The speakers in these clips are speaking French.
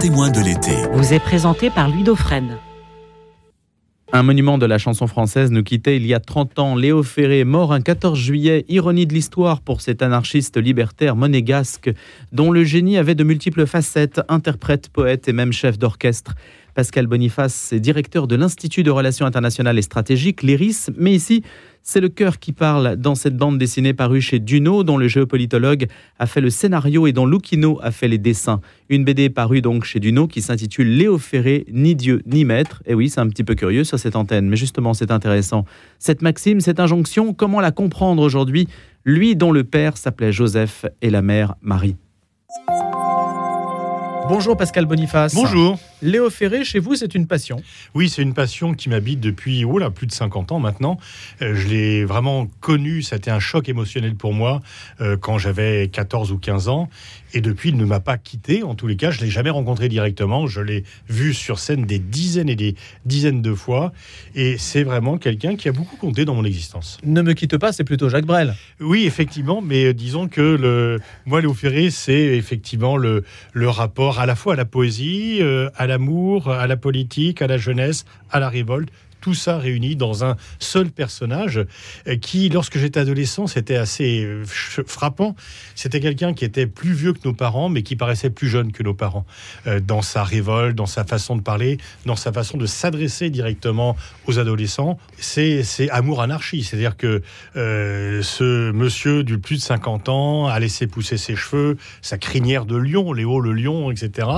témoin de l'été. Vous est présenté par Louis Dauphren. Un monument de la chanson française nous quittait il y a 30 ans. Léo Ferré, mort un 14 juillet, ironie de l'histoire pour cet anarchiste libertaire monégasque dont le génie avait de multiples facettes, interprète, poète et même chef d'orchestre. Pascal Boniface est directeur de l'Institut de Relations internationales et stratégiques, l'IRIS, mais ici, c'est le cœur qui parle dans cette bande dessinée parue chez Duno, dont le géopolitologue a fait le scénario et dont Lucchino a fait les dessins. Une BD parue donc chez Duno qui s'intitule Léo Ferré, ni Dieu ni maître. Et oui, c'est un petit peu curieux sur cette antenne, mais justement, c'est intéressant. Cette maxime, cette injonction, comment la comprendre aujourd'hui? Lui dont le père s'appelait Joseph et la mère Marie. Bonjour Pascal Boniface. Bonjour. Léo Ferré, chez vous, c'est une passion Oui, c'est une passion qui m'habite depuis oh là, plus de 50 ans maintenant. Euh, je l'ai vraiment connu, ça a été un choc émotionnel pour moi euh, quand j'avais 14 ou 15 ans. Et depuis, il ne m'a pas quitté. En tous les cas, je ne l'ai jamais rencontré directement. Je l'ai vu sur scène des dizaines et des dizaines de fois. Et c'est vraiment quelqu'un qui a beaucoup compté dans mon existence. Ne me quitte pas, c'est plutôt Jacques Brel. Oui, effectivement. Mais euh, disons que le, moi, Léo Ferré, c'est effectivement le, le rapport à la fois à la poésie, euh, à l'amour, à la politique, à la jeunesse, à la révolte tout ça réuni dans un seul personnage euh, qui, lorsque j'étais adolescent, c'était assez euh, frappant. C'était quelqu'un qui était plus vieux que nos parents, mais qui paraissait plus jeune que nos parents, euh, dans sa révolte, dans sa façon de parler, dans sa façon de s'adresser directement aux adolescents. C'est amour anarchie, c'est-à-dire que ce monsieur du plus de 50 ans a laissé pousser ses cheveux, sa crinière de lion, Léo le lion, etc.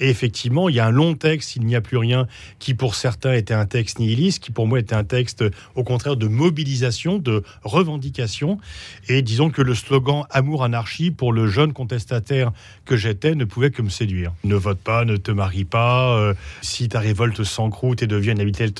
Et effectivement, il y a un long texte, il n'y a plus rien, qui pour certains était un texte nihiliste qui pour moi était un texte au contraire de mobilisation, de revendication. Et disons que le slogan Amour-anarchie pour le jeune contestataire que j'étais ne pouvait que me séduire. Ne vote pas, ne te marie pas, euh, si ta révolte s'encroute et devient une habituelle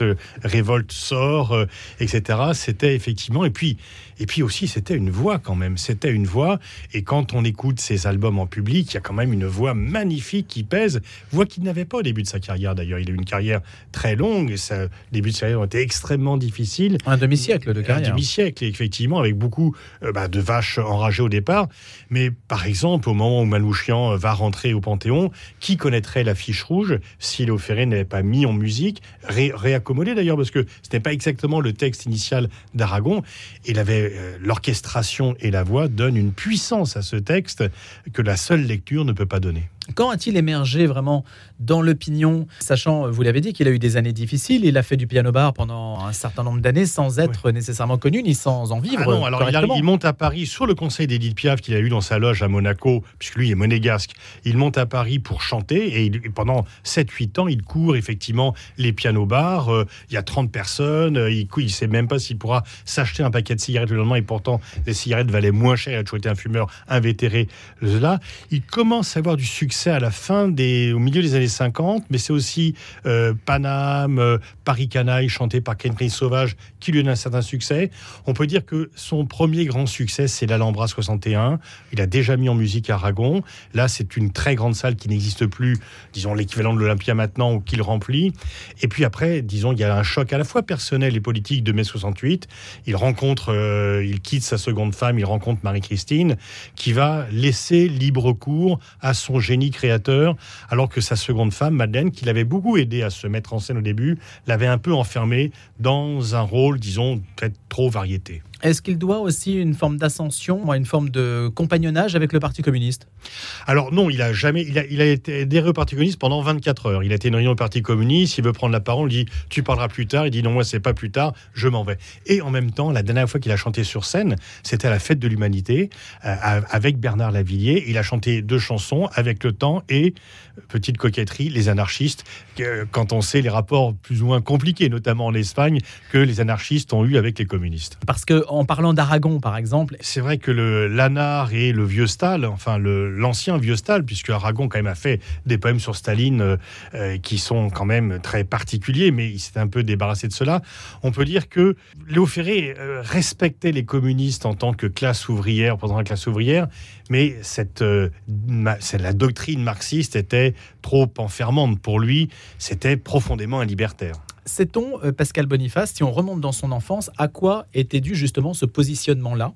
révolte sort, euh, etc. C'était effectivement, et puis, et puis aussi c'était une voix quand même, c'était une voix, et quand on écoute ses albums en public, il y a quand même une voix magnifique qui pèse, voix qu'il n'avait pas au début de sa carrière d'ailleurs, il a eu une carrière très longue, et ça, début ont été extrêmement difficiles. Un demi-siècle de carrière. Un demi-siècle, effectivement, avec beaucoup euh, bah, de vaches enragées au départ. Mais par exemple, au moment où Malouchian euh, va rentrer au Panthéon, qui connaîtrait la fiche rouge si Léo Ferré n'avait pas mis en musique, réaccommodé d'ailleurs, parce que ce n'est pas exactement le texte initial d'Aragon. Il avait euh, l'orchestration et la voix donnent une puissance à ce texte que la seule lecture ne peut pas donner. Quand a-t-il émergé vraiment dans l'opinion, sachant, vous l'avez dit, qu'il a eu des années difficiles, il a fait du piano-bar pendant un certain nombre d'années sans être nécessairement connu ni sans en vivre. Ah non, alors il, monte à Paris sur le conseil d'Edith Piaf qu'il a eu dans sa loge à Monaco, puisque lui est monégasque. Il monte à Paris pour chanter et, pendant 7-8 ans, il court effectivement les piano-bars. Euh, il y a 30 personnes, euh, il ne sait même pas s'il pourra s'acheter un paquet de cigarettes le lendemain et pourtant les cigarettes valaient moins cher. Il a toujours été un fumeur invétéré. Là, il commence à avoir du succès c'est à la fin des, au milieu des années 50, mais c'est aussi euh, Paname, euh, Paris Canaille, chanté par Kenry Sauvage, qui lui donne un certain succès. On peut dire que son premier grand succès, c'est l'Alhambra 61. Il a déjà mis en musique Aragon. Là, c'est une très grande salle qui n'existe plus, disons l'équivalent de l'Olympia maintenant, ou qu'il remplit. Et puis après, disons, il y a un choc à la fois personnel et politique de mai 68. Il rencontre, euh, il quitte sa seconde femme, il rencontre Marie-Christine, qui va laisser libre cours à son génie créateur, alors que sa seconde femme, Madeleine, qui l'avait beaucoup aidé à se mettre en scène au début, l'avait un peu enfermé dans un rôle, disons, peut-être trop variété. Est-ce qu'il doit aussi une forme d'ascension, une forme de compagnonnage avec le Parti communiste? Alors non, il a jamais, il a, il a été adhéré au Parti communiste pendant 24 heures. Il a été une réunion au Parti communiste. Il veut prendre la parole, il dit tu parleras plus tard. Il dit non, moi c'est pas plus tard, je m'en vais. Et en même temps, la dernière fois qu'il a chanté sur scène, c'était à la fête de l'humanité euh, avec Bernard Lavillier. Il a chanté deux chansons avec le temps et petite coquetterie, les anarchistes. Quand on sait les rapports plus ou moins compliqués, notamment en Espagne, que les anarchistes ont eu avec les communistes. Parce que en parlant d'Aragon, par exemple. C'est vrai que le l'Anar et le vieux Stal, enfin l'ancien vieux Stal, puisque Aragon quand même a fait des poèmes sur Staline euh, euh, qui sont quand même très particuliers, mais il s'est un peu débarrassé de cela. On peut dire que Léo Ferré euh, respectait les communistes en tant que classe ouvrière, pendant la classe ouvrière, mais cette, la doctrine marxiste était trop enfermante pour lui. C'était profondément un libertaire. Sait-on, euh, Pascal Boniface, si on remonte dans son enfance, à quoi était dû justement ce positionnement-là?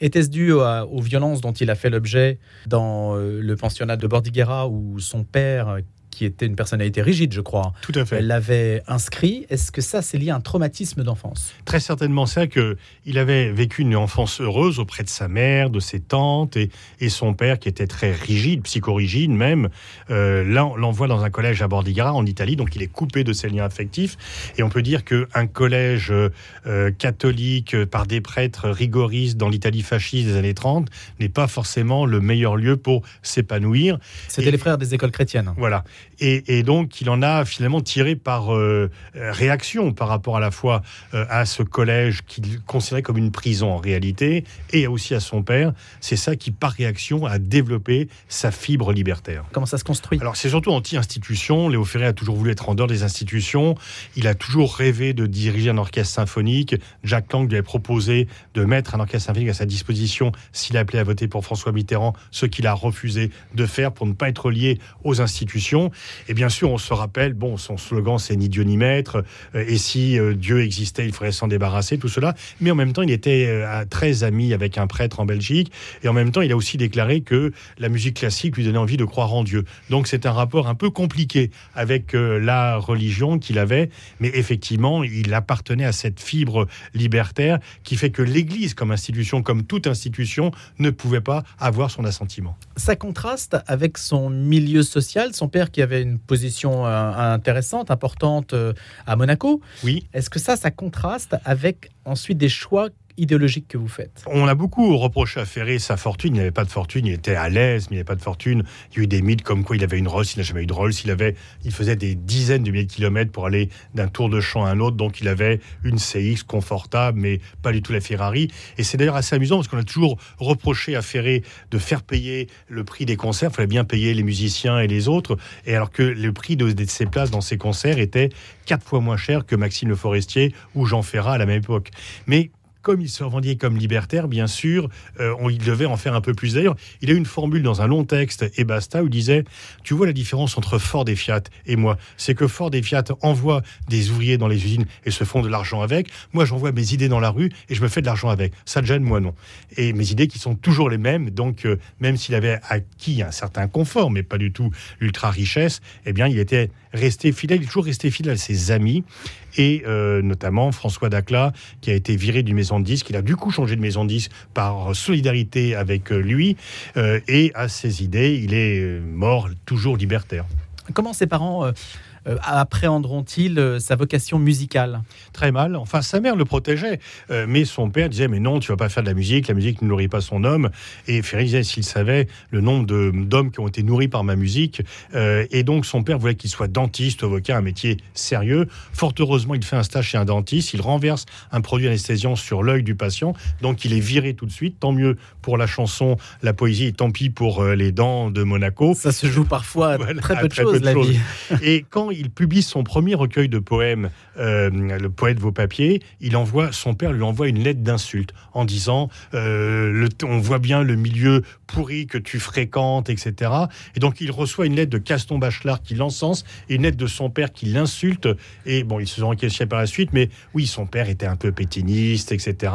Était-ce dû aux violences dont il a fait l'objet dans euh, le pensionnat de Bordighera où son père, qui était une personnalité rigide, je crois. Tout à fait. Elle l'avait inscrit. Est-ce que ça, c'est lié à un traumatisme d'enfance? Très certainement, c'est que il avait vécu une enfance heureuse auprès de sa mère, de ses tantes et, et son père qui était très rigide, psychorigide même. Euh, là, l'envoie dans un collège à Bordigara en Italie, donc il est coupé de ses liens affectifs. Et on peut dire qu'un collège euh, catholique euh, par des prêtres rigoristes dans l'Italie fasciste des années 30 n'est pas forcément le meilleur lieu pour s'épanouir. C'était les frères des écoles chrétiennes. Voilà. Et, donc, il en a finalement tiré par euh, réaction par rapport à la fois euh, à ce collège qu'il considérait comme une prison en réalité, et aussi à son père. C'est ça qui, par réaction, a développé sa fibre libertaire. Comment ça se construit? Alors, c'est surtout anti-institution. Léo Ferré a toujours voulu être en dehors des institutions. Il a toujours rêvé de diriger un orchestre symphonique. Jacques Lang lui avait proposé de mettre un orchestre symphonique à sa disposition s'il appelait à voter pour François Mitterrand, ce qu'il a refusé de faire pour ne pas être lié aux institutions. Et bien sûr, on se rappelle, bon, son slogan c'est ni Dieu ni maître, euh, et si euh, Dieu existait, il faudrait s'en débarrasser, tout cela. Mais en même temps, il était euh, très ami avec un prêtre en Belgique, et en même temps, il a aussi déclaré que la musique classique lui donnait envie de croire en Dieu. Donc c'est un rapport un peu compliqué avec la religion qu'il avait, mais effectivement, il appartenait à cette fibre libertaire qui fait que l'Église, comme institution, comme toute institution, ne pouvait pas avoir son assentiment. Ça contraste avec son milieu social, son père qui avait une position euh, intéressante, importante euh, à Monaco. Oui. Est-ce que ça, ça contraste avec ensuite des choix idéologique que vous faites On a beaucoup reproché à Ferré sa fortune. Il n'avait pas de fortune, il était à l'aise, mais il n'avait pas de fortune. Il y a eu des mythes comme quoi il avait une Rolls, il n'a jamais eu de Rolls. Il, avait, il faisait des dizaines de milliers de kilomètres pour aller d'un tour de champ à un autre. Donc il avait une CX confortable, mais pas du tout la Ferrari. Et c'est d'ailleurs assez amusant parce qu'on a toujours reproché à Ferré de faire payer le prix des concerts. Il fallait bien payer les musiciens et les autres. Et alors que le prix de, ses places dans ses concerts était quatre fois moins cher que Maxime Le Forestier ou Jean Ferrat à la même époque. Mais comme il se revendiquait comme libertaire, bien sûr, euh, on, il devait en faire un peu plus. D'ailleurs, il a une formule dans un long texte, et basta, où il disait Tu vois la différence entre Ford et Fiat et moi C'est que Ford et Fiat envoient des ouvriers dans les usines et se font de l'argent avec. Moi, j'envoie mes idées dans la rue et je me fais de l'argent avec. Ça te gêne, moi non. Et mes idées qui sont toujours les mêmes, donc euh, même s'il avait acquis un certain confort, mais pas du tout l'ultra richesse, eh bien, il était resté fidèle, il est toujours resté fidèle à ses amis et euh, notamment François Dacla qui a été viré d'une maison de disques. Il a du coup changé de maison de disques par solidarité avec euh, lui euh, et à ses idées. Il est mort toujours libertaire. Comment ses parents euh, appréhenderont-ils euh, sa vocation musicale? Très mal. Enfin, sa mère le protégeait, euh, mais son père disait Mais non, tu vas pas faire de la musique, la musique ne nourrit pas son homme. Et Ferry disait S'il savait le nombre d'hommes qui ont été nourris par ma musique. et donc, son père voulait qu'il soit dentiste, avocat, un métier sérieux. Fort heureusement, il fait un stage chez un dentiste, il renverse un produit anesthésiant sur l'œil du patient, donc il est viré tout de suite. Tant mieux pour la chanson, la poésie, et tant pis pour les dents de Monaco. Ça se joue parfois très peu de choses, la vie. Et quand il publie son premier recueil de poèmes, euh, Le poète vos papiers, il envoie, son père lui envoie une lettre d'insulte en disant euh, On voit bien le milieu pourri que tu fréquentes, etc. Et donc il reçoit une lettre de Caston Bachelard qui l'encense et une lettre de son père qui l'insulte. Et bon, ils se sont encaissés par la suite, mais oui, son père était un peu pétiniste, etc.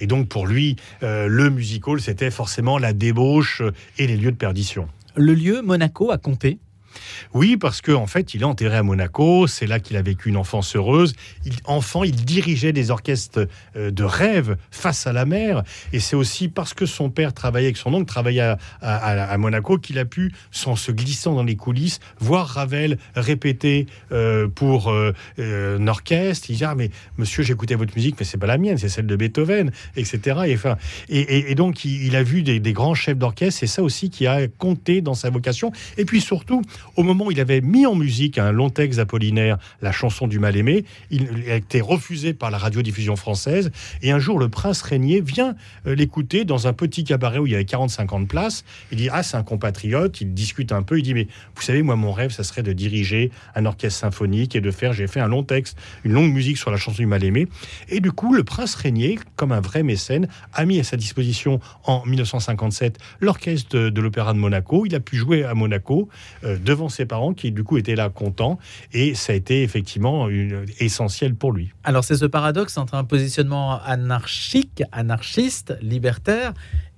Et donc pour lui, euh, le musical, c'était forcément la débauche et les lieux de perdition. Le lieu, Monaco, a compté oui, parce qu'en en fait, il est enterré à Monaco. C'est là qu'il a vécu une enfance heureuse. Enfant, il dirigeait des orchestres euh, de rêve face à la mer. Et c'est aussi parce que son père travaillait avec son oncle, travaillait à, Monaco, qu'il a pu, sans se glissant dans les coulisses, voir Ravel répéter euh, pour euh, un orchestre. Il dit ah mais monsieur, j'écoutais votre musique, mais c'est pas la mienne, c'est celle de Beethoven, etc. Et, et, donc il, a vu des, des grands chefs d'orchestre. C'est ça aussi qui a compté dans sa vocation. Et puis surtout, au moment où il avait mis en musique un long texte d'Apollinaire, la chanson du mal-aimé, il a été refusé par la radiodiffusion française. Et un jour, le prince Régnier vient euh, l'écouter dans un petit cabaret où il y avait 40-50 places. Il dit Ah, c'est un compatriote. Il discute un peu. Il dit Mais vous savez, moi, mon rêve, ça serait de diriger un orchestre symphonique et de faire. J'ai fait un long texte, une longue musique sur la chanson du mal-aimé. Et du coup, le prince Régnier, comme un vrai mécène, a mis à sa disposition en 1957 l'orchestre de, l'Opéra de Monaco. Il a pu jouer à Monaco euh, devant ses parents qui du coup étaient là contents et ça a été effectivement essentiel pour lui. Alors c'est ce paradoxe entre un positionnement anarchique, anarchiste, libertaire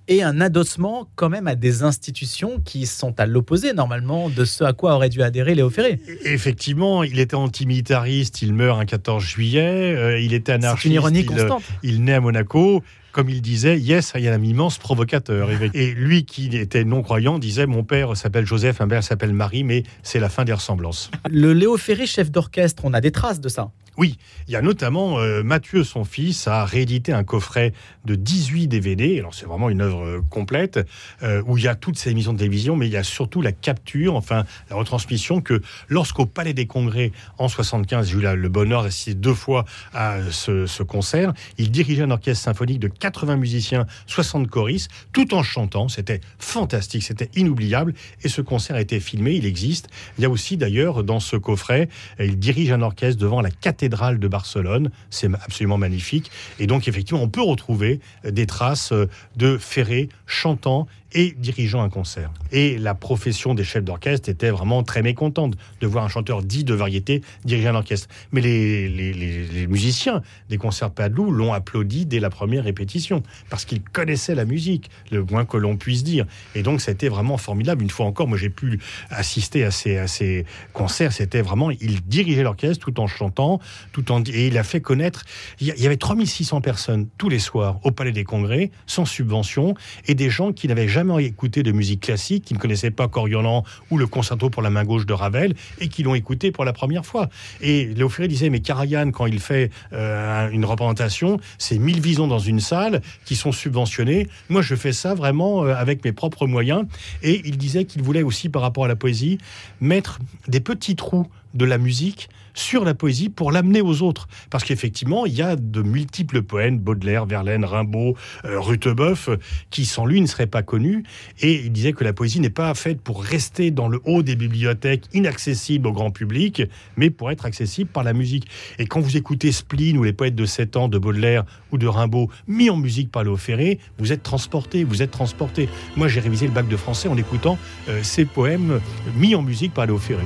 et un adossement quand même à des institutions qui sont à l'opposé normalement de ce à quoi aurait dû adhérer Léo Ferré. Effectivement, il était antimilitariste, il meurt un 14 juillet, euh, il était anarchiste. C'est une ironie constante. Il, naît à Monaco. Comme il disait, yes, il y a un immense provocateur. Et lui, qui était non-croyant, disait Mon père s'appelle Joseph, un père s'appelle Marie, mais c'est la fin des ressemblances. Le Léo Ferré, chef d'orchestre, on a des traces de ça. Oui, il y a notamment euh, Mathieu, son fils, a réédité un coffret de 18 DVD. Alors c'est vraiment une œuvre euh, complète euh, où il y a toutes ces émissions de télévision, mais il y a surtout la capture, enfin la retransmission que lorsqu'au Palais des Congrès en 75, j'ai eu le bonheur d'assister deux fois à ce, concert, il dirigeait un orchestre symphonique de 80 musiciens, 60 choristes, tout en chantant. C'était fantastique, c'était inoubliable. Et ce concert a été filmé, il existe. Il y a aussi d'ailleurs dans ce coffret, il dirige un orchestre devant la cathédrale de Barcelone. C'est absolument magnifique. Et donc, effectivement, on peut retrouver des traces de Ferré chantant et dirigeant un concert. Et la profession des chefs d'orchestre était vraiment très mécontente de voir un chanteur dit de variété diriger un orchestre. Mais les, les, musiciens des concerts Padoue l'ont applaudi dès la première répétition, parce qu'ils connaissaient la musique, le moins que l'on puisse dire. Et donc, été vraiment formidable. Une fois encore, moi, j'ai pu assister à ces, à ces concerts. C'était vraiment, il dirigeait l'orchestre tout en chantant, tout en... Et il a fait connaître... Il y avait 3600 personnes tous les soirs au Palais des Congrès, sans subvention, et des gens qui n'avaient jamais jamais écouté de musique classique, qui ne connaissaient pas Coriolan ou le concerto pour la main gauche de Ravel, et qui l'ont écouté pour la première fois. Et Léo Ferré disait, mais Karajan, quand il fait euh, une représentation, c'est 1000 visions dans une salle qui sont subventionnées. Moi, je fais ça vraiment euh, avec mes propres moyens. Et il disait qu'il voulait aussi, par rapport à la poésie, mettre des petits trous de la musique sur la poésie pour l'amener aux autres. Parce qu'effectivement, il y a de multiples poèmes, Baudelaire, Verlaine, Rimbaud, euh, Rutebeuf, qui sans lui ne seraient pas connus. Et il disait que la poésie n'est pas faite pour rester dans le haut des bibliothèques, inaccessible au grand public, mais pour être accessible par la musique. Et quand vous écoutez Spleen ou les poètes de 7 ans de Baudelaire ou de Rimbaud, mis en musique par Léo Ferré, vous êtes transporté, vous êtes transporté. Moi, j'ai révisé le bac de français en écoutant euh, ces poèmes mis en musique par Léo Ferré.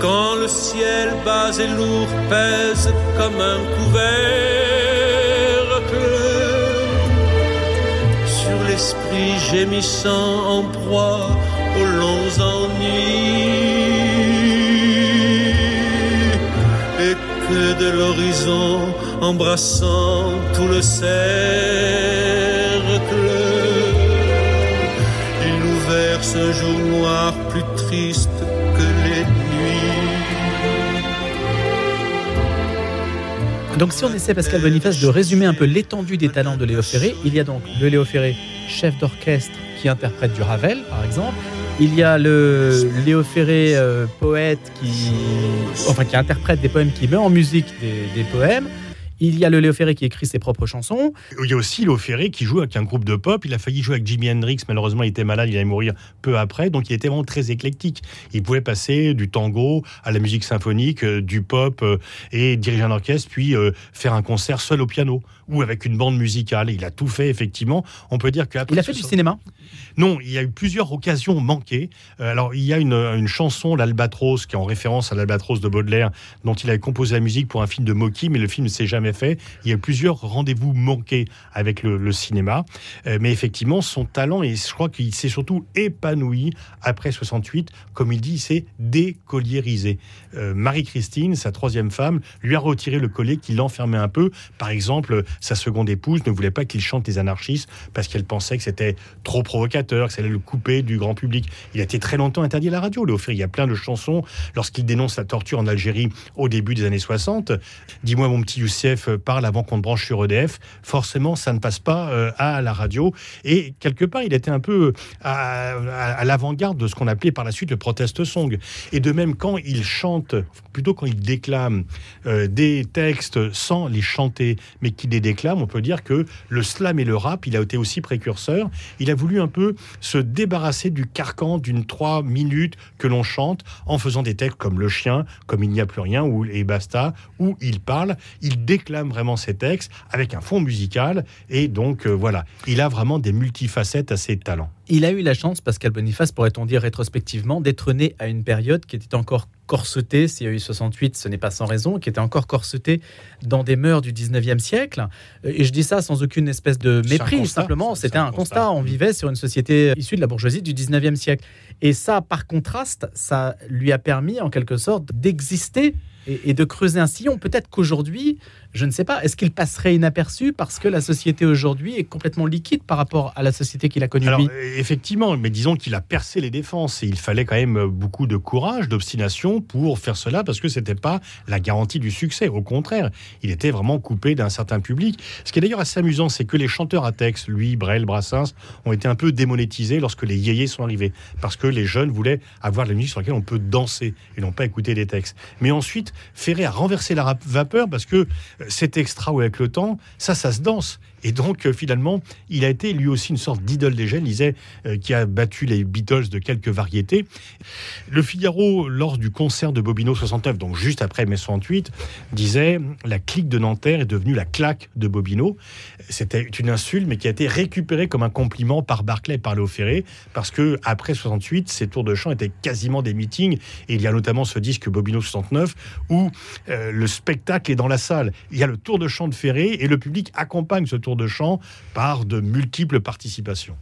Quand le ciel bas et lourd pèse comme un couvercle sur l'esprit gémissant en proie aux longs ennuis et que de l'horizon embrassant tout le cercle il nous verse un jour noir plus triste Donc si on essaie, Pascal Boniface, de résumer un peu l'étendue des talents de Léo Ferré, il y a donc le Léo Ferré, chef d'orchestre qui interprète du Ravel, par exemple. Il y a le Léo Ferré, euh, poète, qui, enfin, qui interprète des poèmes, qui met en musique des poèmes. Il y a le Léo Ferré qui écrit ses propres chansons. Il y a aussi Léo Ferré qui joue avec un groupe de pop. Il a failli jouer avec Jimi Hendrix. Malheureusement, il était malade. Il allait mourir peu après. Donc, il était vraiment très éclectique. Il pouvait passer du tango à la musique symphonique, euh, du pop euh, et diriger un orchestre, puis euh, faire un concert seul au piano ou avec une bande musicale. Il a tout fait, effectivement. On peut dire Il a fait du cinéma? Non, il y a eu plusieurs occasions manquées. alors, il y a une, une chanson, l'Albatros, qui est en référence à l'Albatros de Baudelaire, dont il avait composé la musique pour un film de Mocky, mais le film ne s'est jamais fait. Il y a eu plusieurs rendez-vous manqués avec le, cinéma. Euh, mais effectivement, son talent, et je crois qu'il s'est surtout épanoui après 68, comme il dit, il s'est décolliérisé. Euh, Marie-Christine, sa troisième femme, lui a retiré le collier qui l'enfermait un peu. Par exemple, sa seconde épouse ne voulait pas qu'il chante les anarchistes parce qu'elle pensait que c'était trop provocateur, que ça allait le couper du grand public. Il a été très longtemps interdit à la radio. Il y a plein de chansons lorsqu'il dénonce la torture en Algérie au début des années 60. Dis-moi, mon petit Youssef, parle avant qu'on ne branche sur EDF, forcément, ça ne passe pas euh, à la radio. Et quelque part, il était un peu à, l'avant-garde de ce qu'on appelait par la suite le protest song. Et de même, quand il chante, plutôt quand il déclame euh, des textes sans les chanter, mais qu'il les déclame, on peut dire que le slam et le rap, il a été aussi précurseur. Il a voulu un peu se débarrasser du carcan d'une trois minutes que l'on chante en faisant des textes comme Le Chien, comme Il n'y a plus rien, ou Et Basta, où il parle, il déclame vraiment ses textes avec un fond musical. Et donc, euh, voilà, il a vraiment des multifacettes à ses talents. Il a eu la chance, Pascal Boniface, pourrait-on dire rétrospectivement, d'être né à une période qui était encore corsetée, s'il y a eu 68, ce n'est pas sans raison, qui était encore corsetée dans des mœurs du 19e siècle. Et je dis ça sans aucune espèce de mépris, simplement, c'était un, constat. On vivait sur une société issue de la bourgeoisie du 19e siècle. Et ça, par contraste, ça lui a permis, en quelque sorte, d'exister et, de creuser un sillon. Peut-être qu'aujourd'hui, je ne sais pas, est-ce qu'il passerait inaperçu parce que la société aujourd'hui est complètement liquide par rapport à la société qu'il a connue Alors, Effectivement, mais disons qu'il a percé les défenses et il fallait quand même beaucoup de courage, d'obstination pour faire cela parce que ce n'était pas la garantie du succès. Au contraire, il était vraiment coupé d'un certain public. Ce qui est d'ailleurs assez amusant, c'est que les chanteurs à texte, lui, Brel, Brassens, ont été un peu démonétisés lorsque les yéyés sont arrivés parce que les jeunes voulaient avoir de la musique sur laquelle on peut danser et non pas écouter des textes. Mais ensuite, Ferré a renversé la vapeur parce que cet extra ou avec le temps, ça, ça se danse. Et donc, euh, finalement, il a été lui aussi une sorte d'idole des jeunes, disait, euh, qui a battu les Beatles de quelques variétés. Le Figaro, lors du concert de Bobino 69, donc juste après mai 68, disait La clique de Nanterre est devenue la claque de Bobino. C'était une insulte, mais qui a été récupérée comme un compliment par Barclay et par Léo Ferré, parce que après 68, ces tours de chant étaient quasiment des meetings. Et il y a notamment ce disque Bobino 69 où euh, le spectacle est dans la salle. Il y a le tour de chant de Ferré et le public accompagne ce tour de chant par de multiples participations.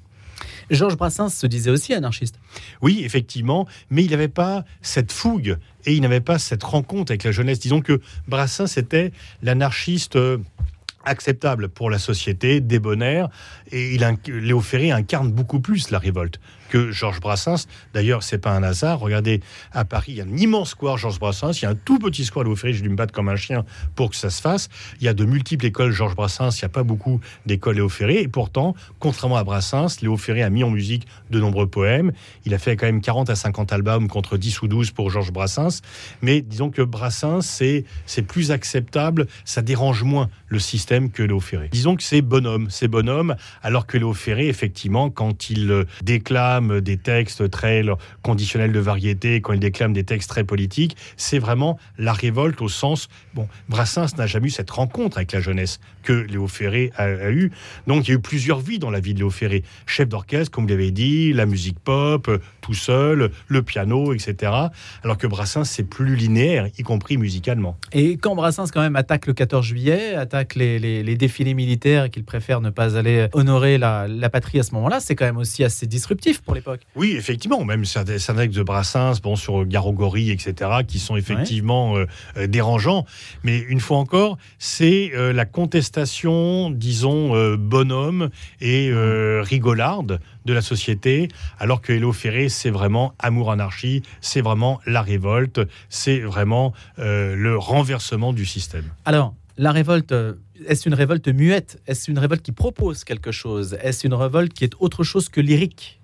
Georges Brassens se disait aussi anarchiste. Oui, effectivement, mais il n'avait pas cette fougue et il n'avait pas cette rencontre avec la jeunesse. Disons que Brassens était l'anarchiste euh, acceptable pour la société, débonnaire, et il, Léo Ferré incarne beaucoup plus la révolte que Georges Brassens. D'ailleurs, c'est pas un hasard. Regardez, à Paris, il y a un immense square Georges Brassens, il y a un tout petit square Léo Ferré, je dû me battre comme un chien pour que ça se fasse. Il y a de multiples écoles Georges Brassens, il n'y a pas beaucoup d'écoles Léo Ferré, et pourtant, contrairement à Brassens, Léo Ferré a mis en musique de nombreux poèmes. Il a fait quand même 40 à 50 albums contre 10 ou 12 pour Georges Brassens. Mais disons que Brassens, c'est plus acceptable, ça dérange moins le système que Léo Ferré. Disons que c'est bonhomme, c'est bonhomme, alors que Léo Ferré, effectivement, quand il euh, des textes très conditionnels de variété, quand il déclame des textes très politiques, c'est vraiment la révolte au sens. Bon, Brassens n'a jamais eu cette rencontre avec la jeunesse que Léo Ferré a, a eu. Donc il y a eu plusieurs vies dans la vie de Léo Ferré. Chef d'orchestre, comme vous l'avez dit, la musique pop, euh, tout seul, le piano, etc. Alors que Brassens, c'est plus linéaire, y compris musicalement. Et quand Brassens, quand même, attaque le 14 juillet, attaque les, les défilés militaires et qu'il préfère ne pas aller honorer la, patrie à ce moment-là, c'est quand même aussi assez disruptif pour l'époque. Oui, effectivement, même certains textes de Brassens, bon, sur Garogori, etc., qui sont effectivement euh, euh, dérangeants. Mais une fois encore, c'est euh, la contestation, disons, bonhomme et rigolarde de la société, alors que Hello Ferré, c'est vraiment amour-anarchie, c'est vraiment la révolte, c'est vraiment le renversement du système. Alors, la révolte, euh, est-ce une révolte muette? Est-ce une révolte qui propose quelque chose? Est-ce une révolte qui est autre chose que lyrique?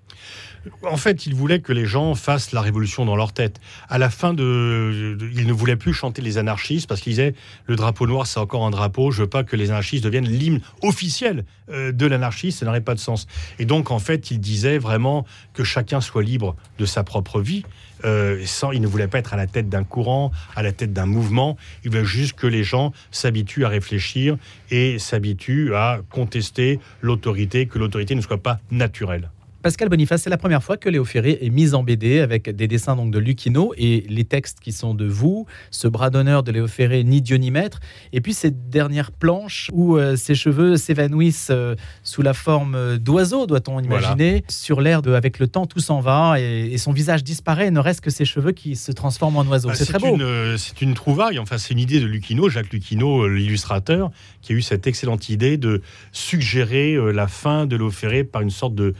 En fait, il voulait que les gens fassent la révolution dans leur tête. À la fin de, il ne voulait plus chanter les anarchistes parce qu'il disait le drapeau noir c'est encore un drapeau. Je veux pas que les anarchistes deviennent l'hymne officiel euh, de l'anarchiste. Ça n'aurait pas de sens. Et donc, en fait, il disait vraiment que chacun soit libre de sa propre vie. Euh, sans, il ne voulait pas être à la tête d'un courant, à la tête d'un mouvement. Il voulait juste que les gens s'habituent à réfléchir et s'habituent à contester l'autorité, que l'autorité ne soit pas naturelle. Pascal Boniface, c'est la première fois que Léo Ferré est mis en BD avec des dessins donc de Lucchino et les textes qui sont de vous, ce bras d'honneur de Léo Ferré, ni Dieu ni maître, et puis cette dernière planche où euh, ses cheveux s'évanouissent euh, sous la forme d'oiseaux, doit-on imaginer, sur l'air de avec le temps tout s'en va et, son visage disparaît, ne reste que ses cheveux qui se transforment en oiseaux. Ah, c'est très beau. Euh, c'est une trouvaille, enfin c'est une idée de Lucchino, Jacques Lucchino, l'illustrateur, qui a eu cette excellente idée de suggérer la fin de Léo Ferré par une sorte de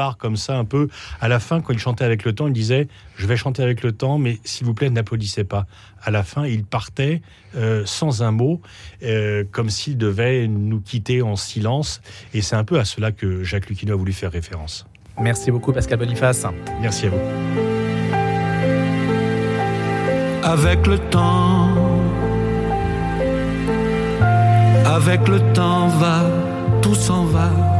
départ comme ça un peu. À la fin, quand il chantait avec le temps, il disait Je vais chanter avec le temps, mais s'il vous plaît, n'applaudissez pas. À la fin, il partait euh, sans un mot, euh, comme s'il devait nous quitter en silence. Et c'est un peu à cela que Jacques Lucchino a voulu faire référence. Merci beaucoup, Pascal Boniface. Merci à vous. Avec le temps, avec le temps va, tout s'en va